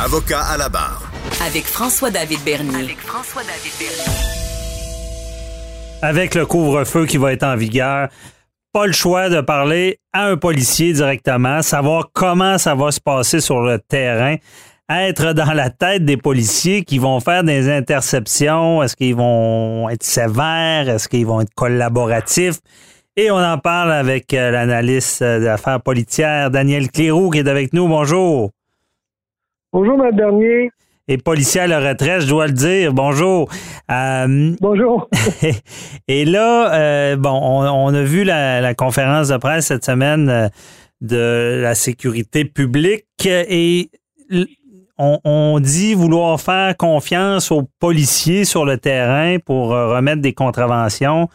Avocat à la barre. Avec François-David Bernier. Avec François-David Bernier. Avec le couvre-feu qui va être en vigueur, pas le choix de parler à un policier directement, savoir comment ça va se passer sur le terrain, être dans la tête des policiers qui vont faire des interceptions. Est-ce qu'ils vont être sévères? Est-ce qu'ils vont être collaboratifs? Et on en parle avec euh, l'analyste d'affaires politiques, Daniel Clérou, qui est avec nous. Bonjour. Bonjour, M. Bernier. Et policier à la retraite, je dois le dire. Bonjour. Euh, Bonjour. et là, euh, bon, on, a vu la, conférence de presse cette semaine euh, de la sécurité publique et on, on, dit vouloir faire confiance aux policiers sur le terrain pour remettre des contraventions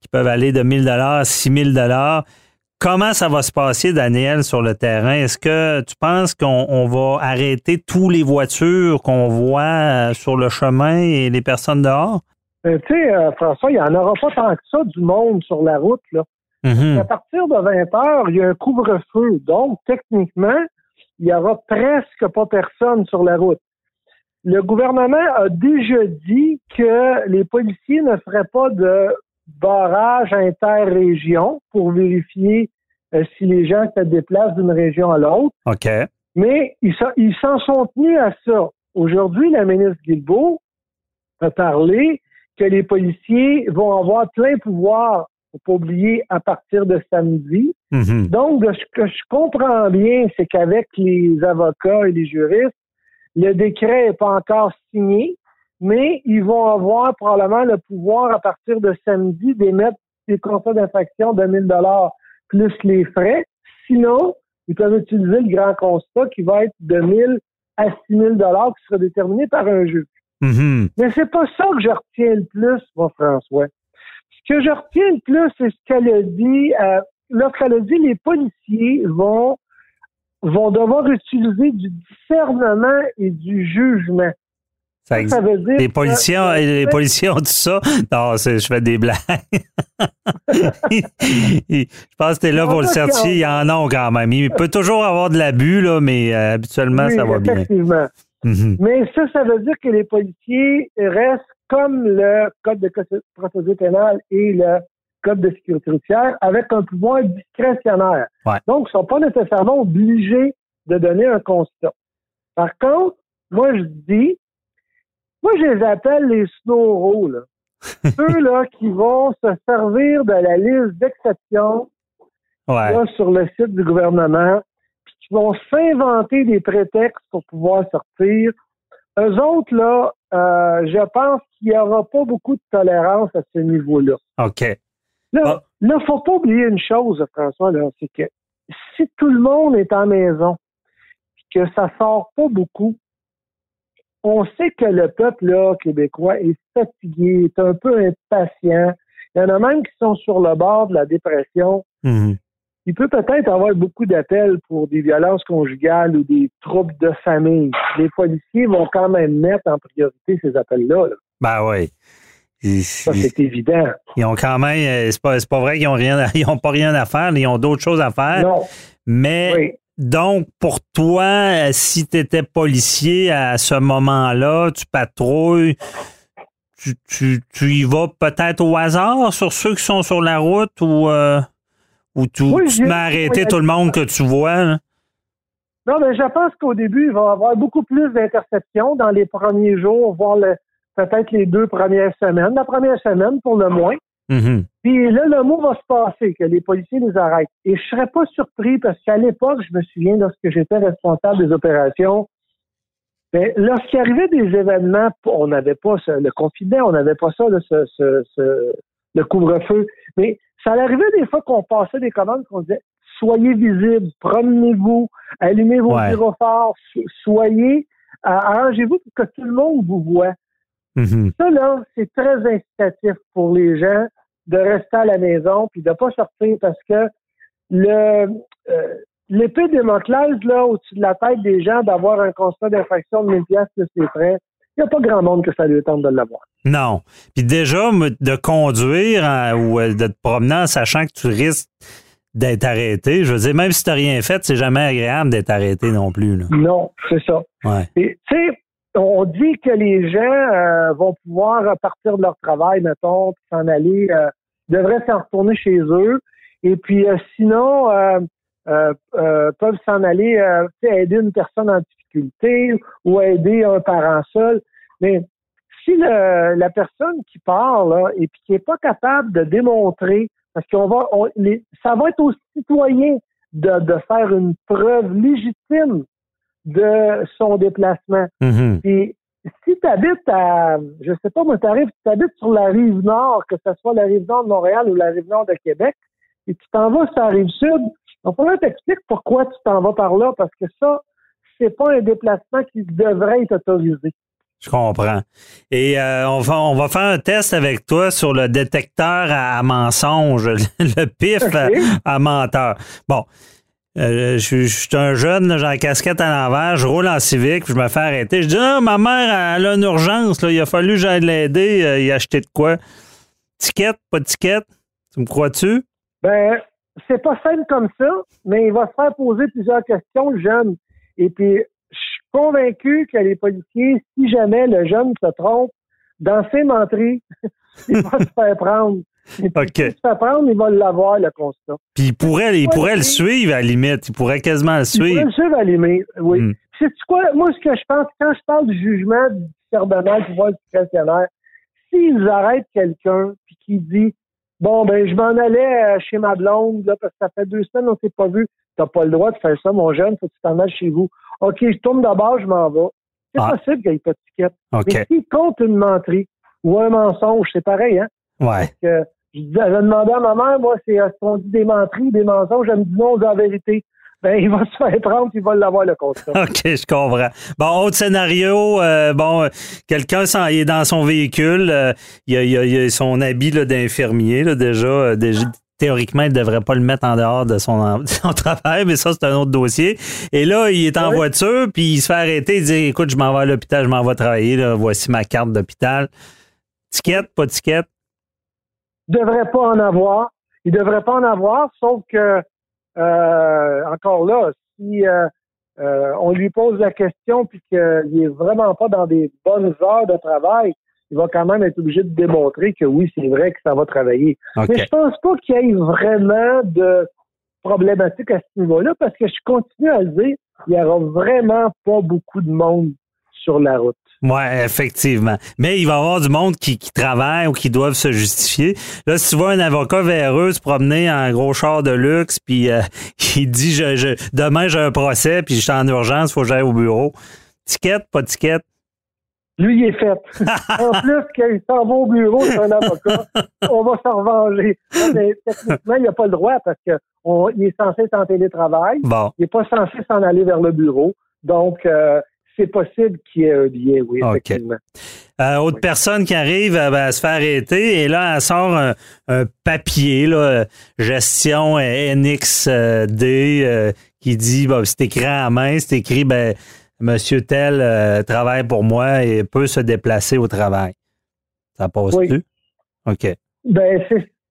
qui peuvent aller de 1000 dollars à 6000 dollars. Comment ça va se passer, Daniel, sur le terrain? Est-ce que tu penses qu'on va arrêter toutes les voitures qu'on voit euh, sur le chemin et les personnes dehors? Euh, tu sais, euh, François, il n'y en aura pas tant que ça du monde sur la route. Là. Mm-hmm. À partir de 20 heures, il y a un couvre-feu. Donc, techniquement, il n'y aura presque pas personne sur la route. Le gouvernement a déjà dit que les policiers ne feraient pas de barrage interrégion pour vérifier euh, si les gens se déplacent d'une région à l'autre. OK. Mais ils s'en sont tenus à ça. Aujourd'hui, la ministre Guilbeault a parlé que les policiers vont avoir plein pouvoir, faut pas oublier, à partir de samedi. Mm-hmm. Donc, ce que je comprends bien, c'est qu'avec les avocats et les juristes, le décret n'est pas encore signé mais ils vont avoir probablement le pouvoir à partir de samedi d'émettre des contrats d'infraction de 1000 dollars plus les frais. Sinon, ils peuvent utiliser le grand constat qui va être de 1000 à 6000 dollars qui sera déterminé par un juge. Mm-hmm. Mais c'est pas ça que je retiens le plus, moi, François. Ce que je retiens le plus, c'est ce qu'elle a dit. Euh, Lorsqu'elle a dit les policiers vont vont devoir utiliser du discernement et du jugement les policiers, les policiers ont dit ça. Non, je fais des blagues. je pense que tu es là pour le certifier. Il y en a quand même. Il peut toujours avoir de l'abus, là, mais euh, habituellement, ça va bien. Effectivement. Mhm. Mais ça, ça veut dire que les policiers restent comme le Code de procédure pénale et le Code de sécurité routière avec un pouvoir discrétionnaire. Donc, ils ne sont pas nécessairement obligés de donner un constat. Par contre, moi, je dis, moi, je les appelle les snow là. Ceux là qui vont se servir de la liste d'exception sur le site du gouvernement, puis qui vont s'inventer des prétextes pour pouvoir sortir. Eux autres, là, euh, je pense qu'il n'y aura pas beaucoup de tolérance à ce niveau-là. OK. Là, il ne faut pas oublier une chose, François, c'est que si tout le monde est en maison, que ça sort pas beaucoup, on sait que le peuple là, québécois est fatigué, est un peu impatient. Il y en a même qui sont sur le bord de la dépression. Mhm. Il peut peut-être avoir beaucoup d'appels pour des violences conjugales ou des troubles de famille. Les policiers vont quand même mettre en priorité ces appels-là. Ben oui. Ça, c'est évident. Ils ont quand même, euh, c'est pas, pas vrai qu'ils ont rien, ils ont pas rien à faire, ils ont d'autres choses à faire. Non. Mais donc, pour toi, euh, si tu étais policier à ce moment-là, tu patrouilles, tu, tu, tu y vas peut-être au hasard sur ceux qui sont sur la route ou, euh, ou tu, tu te mets arrêter tout le monde que tu vois? Non, mais je pense qu'au début, il va y avoir beaucoup plus d'interceptions dans les premiers jours, voire peut-être les deux premières semaines. La première semaine, pour le moins. Mm-hmm. Puis là, le mot va se passer, que les policiers nous arrêtent. Et je serais pas surpris parce qu'à l'époque, je me souviens, lorsque j'étais responsable des opérations, ben, lorsqu'il arrivait des événements, on n'avait pas le confinement, on n'avait pas ça, le couvre-feu. Mais ça arrivait des fois qu'on passait des commandes qu'on disait soyez visibles, promenez-vous, allumez vos ouais. gyrophares, soyez, arrangez-vous pour que tout le monde vous voit. Mm-hmm. Ça, là, c'est très incitatif pour les gens de rester à la maison puis de pas sortir parce que le euh, l'épée là, au-dessus de la tête des gens, d'avoir un constat d'infraction de 1000 pièces plus les frais, il n'y a pas grand monde que ça lui tente de l'avoir. Non. Puis déjà, de conduire ou euh, de te promener en sachant que tu risques d'être arrêté. Je veux dire, même si tu n'as rien fait, c'est jamais agréable d'être arrêté non plus. Non, c'est ça. Tu sais, on dit que les gens euh, vont pouvoir partir de leur travail, mettons, s'en aller, euh, devraient s'en retourner chez eux. Et puis euh, sinon, peuvent s'en aller aider une personne en difficulté ou aider un parent seul. Mais si la personne qui parle et puis qui n'est pas capable de démontrer, parce qu'on va, ça va être aux citoyens de faire une preuve légitime de son déplacement. Mm-hmm. Puis, si tu habites à, je sais pas, moi, tu arrives, tu habites sur la rive nord, que ce soit la rive nord de Montréal ou la rive nord de Québec, et tu t'en vas sur la rive sud, il faudrait t'expliquer pourquoi tu t'en vas par là, parce que ça, c'est pas un déplacement qui devrait être autorisé. Je comprends. Et euh, on, va, on va faire un test avec toi sur le détecteur à, mensonge, le pif à, menteur. Bon, euh, je, suis un jeune, j'ai la casquette à l'envers, je roule en civique, puis je me fais arrêter. Je dis Ah, ma mère, elle a une urgence, là, il a fallu que j'aille l'aider, euh, il a acheté de quoi? Ticket, pas de ticket? Tu me crois-tu? Ben, c'est pas simple comme ça, mais il va se faire poser plusieurs questions, le jeune. Et puis, je suis convaincu que les policiers, si jamais le jeune se trompe dans ses menteries, il va se faire prendre. OK. Si prendre, il va l'avoir, le constat. Puis il pourrait, il pourrait le suivre à la limite. Il pourrait quasiment le suivre. Il pourrait le suivre à la limite, oui. Hmm. C'est quoi? Moi, ce que je pense, quand je parle du jugement du discernement du pouvoir discrétionnaire, s'ils arrêtent quelqu'un puis qui dit Bon, ben, je m'en allais euh, chez ma blonde, là, parce que ça fait deux semaines, on s'est pas vu. T'as pas le droit de faire ça, mon jeune, faut que tu t'en ailles chez vous. OK, je tourne d'abord, je m'en vais. C'est Ah. possible qu'il n'y ait pas de ticket. OK. Mais s'il compte une menterie ou un mensonge, c'est pareil, hein? Ouais. Je demandais à ma mère, moi, c'est est-ce qu'on dit des menteries, des mensonges? Elle me dit non, la vérité. Ben, il va se faire prendre, puis il va l'avoir le constat. OK, je comprends. Bon, autre scénario, euh, bon, euh, quelqu'un est dans son véhicule, euh, il, a, il a- il a son habit d'infirmier, déjà, euh, déjà, théoriquement, il ne devrait pas le mettre en dehors de son, en- de son travail, mais ça, c'est un autre dossier. Et là, il est en Oui. voiture, puis il se fait arrêter, il dit, écoute, je m'en vais à l'hôpital, je m'en vais travailler, là, voici ma carte d'hôpital. Ticket, pas de ticket? Il devrait pas en avoir. Il devrait pas en avoir, sauf que, euh, encore là, si euh, euh, on lui pose la question puis qu'il est vraiment pas dans des bonnes heures de travail, il va quand même être obligé de démontrer que oui, c'est vrai que ça va travailler. Mais je pense pas qu'il y ait vraiment de problématique à ce niveau-là parce que je continue à le dire, il y aura vraiment pas beaucoup de monde sur la route. Oui, effectivement. Mais il va y avoir du monde qui, qui travaille ou qui doivent se justifier. Là, si tu vois un avocat véreux se promener en gros char de luxe, puis euh, il dit je, je- demain j'ai un procès, puis je suis en urgence, faut que j'aille au bureau. Ticket, pas de ticket? Lui, il est fait. en plus, qu'il s'en va au bureau, c'est un avocat, on va s'en revenger. Mais techniquement, il n'a pas le droit parce qu'il est censé être en télétravail. Bon, Il n'est pas censé s'en aller vers le bureau. Donc, euh, c'est possible qu'il y ait un billet, oui, effectivement. Euh, autre personne qui arrive euh, ben, elle se fait arrêter et là, elle sort un, un papier, là, gestion NXD, euh, qui dit, bon, c'est écrit à main, c'est écrit, ben, Monsieur tel euh, travaille pour moi et peut se déplacer au travail. Ça passe Oui. plus? OK. Ben,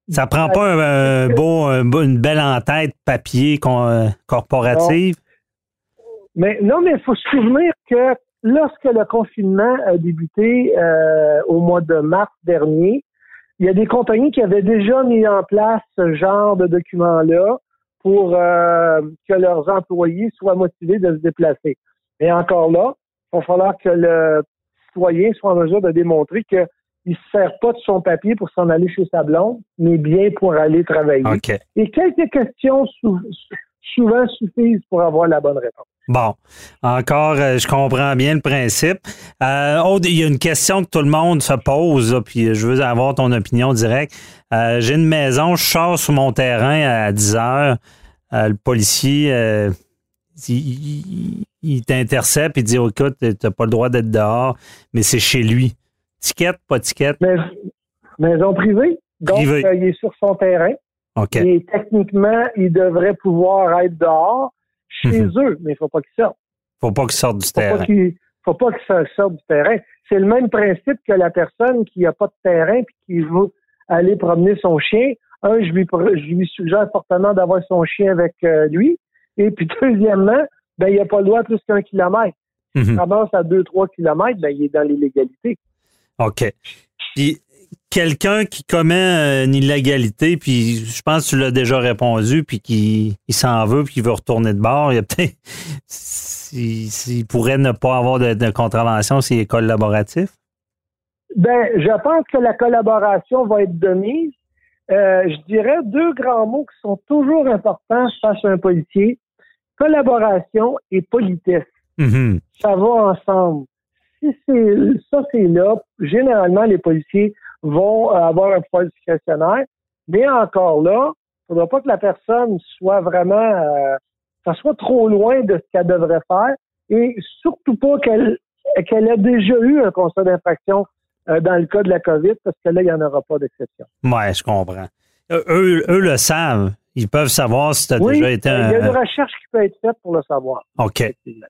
Ça prend pas un, un beau, un beau- une belle en-tête papier con- corporative? Mais non, mais il faut se souvenir que lorsque le confinement a débuté euh, au mois de mars dernier, il y a des compagnies qui avaient déjà mis en place ce genre de document-là pour euh, que leurs employés soient motivés de se déplacer. Et encore là, il va falloir que le citoyen soit en mesure de démontrer qu'il ne se sert pas de son papier pour s'en aller chez sa blonde, mais bien pour aller travailler. OK. Et quelques questions sou- souvent suffisent pour avoir la bonne réponse. Bon, encore, euh, je comprends bien le principe. Euh, il y a une question que tout le monde se pose, là, puis je veux avoir ton opinion directe. Euh, J'ai une maison, je sors sur mon terrain à 10 heures. Euh, le policier, il, il- il t'intercepte et dit oh, écoute, tu n'as pas le droit d'être dehors, mais c'est chez lui. Ticket, pas ticket? Mais, maison privée. Donc, il est sur son terrain. Et techniquement, il devrait pouvoir être dehors chez Mhm. eux, mais il ne faut pas qu'il sorte. Faut pas qu'il sorte du Il ne terrain. faut pas qu'il se sorte du terrain. C'est le même principe que la personne qui n'a pas de terrain et qui veut aller promener son chien un, je lui, je lui suggère fortement d'avoir son chien avec euh, lui. Et puis, deuxièmement, ben, il n'a pas le droit plus qu'un kilomètre. Mm -hmm. avance à 2-3 kilomètres, ben, il est dans l'illégalité. OK. Puis, quelqu'un qui commet une illégalité, puis je pense que tu l'as déjà répondu, puis qui il s'en veut, puis qui veut retourner de bord, il pourrait ne pas avoir de, de contravention s'il est collaboratif? Ben, je pense que la collaboration va être de mise. Euh, je dirais deux grands mots qui sont toujours importants face à un policier collaboration et politesse. Mm-hmm. Ça va ensemble. Si c'est ça, c'est là, généralement, les policiers vont avoir un pouvoir discrétionnaire, mais encore là, il ne faudra pas que la personne soit vraiment, euh, ça soit trop loin de ce qu'elle devrait faire, et surtout pas qu'elle qu'elle ait déjà eu un constat d'infraction euh, dans le cas de la COVID, parce que là, il n'y en aura pas d'exception. Oui, je comprends. Eux, eux le savent. Ils peuvent savoir si tu as déjà été un. Il y a une recherche qui peut être faite pour le savoir. OK.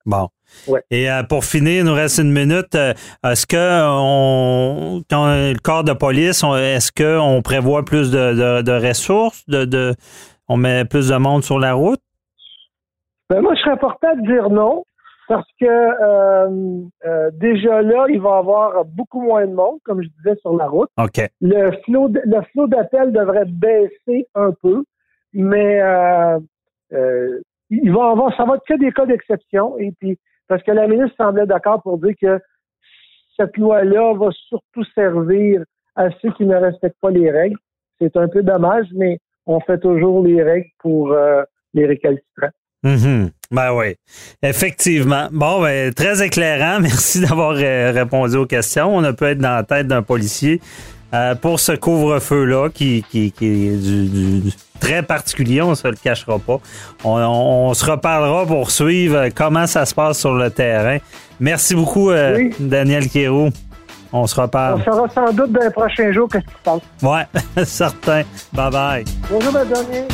Bon. Ouais. Et euh, pour finir, il nous reste une minute. Euh, est-ce que on, quand le corps de police, est-ce qu'on prévoit plus de, de, de ressources, de, de, on met plus de monde sur la route? Ben moi, je serais porté à dire non, parce que euh, euh, déjà là, il va y avoir beaucoup moins de monde, comme je disais, sur la route. OK. Le flot, le flot d'appels devrait baisser un peu mais euh, euh, il va avoir, ça va être que des cas d'exception. Et puis, parce que la ministre semblait d'accord pour dire que cette loi-là va surtout servir à ceux qui ne respectent pas les règles. C'est un peu dommage, mais on fait toujours les règles pour euh, les récalcitrants. Mm-hmm. Ben oui, effectivement. Bon, ben, très éclairant. Merci d'avoir répondu aux questions. On a pu être dans la tête d'un policier. Euh, pour ce couvre-feu-là, qui, qui, est du, très particulier, on se le cachera pas. On, on, on, se reparlera pour suivre comment ça se passe sur le terrain. Merci beaucoup, euh, oui. Daniel Kérou. On se reparle. On saura sans doute dans les prochains jours qu'est-ce qui se passe. Ouais, certain. Bye bye. Bonjour, Daniel.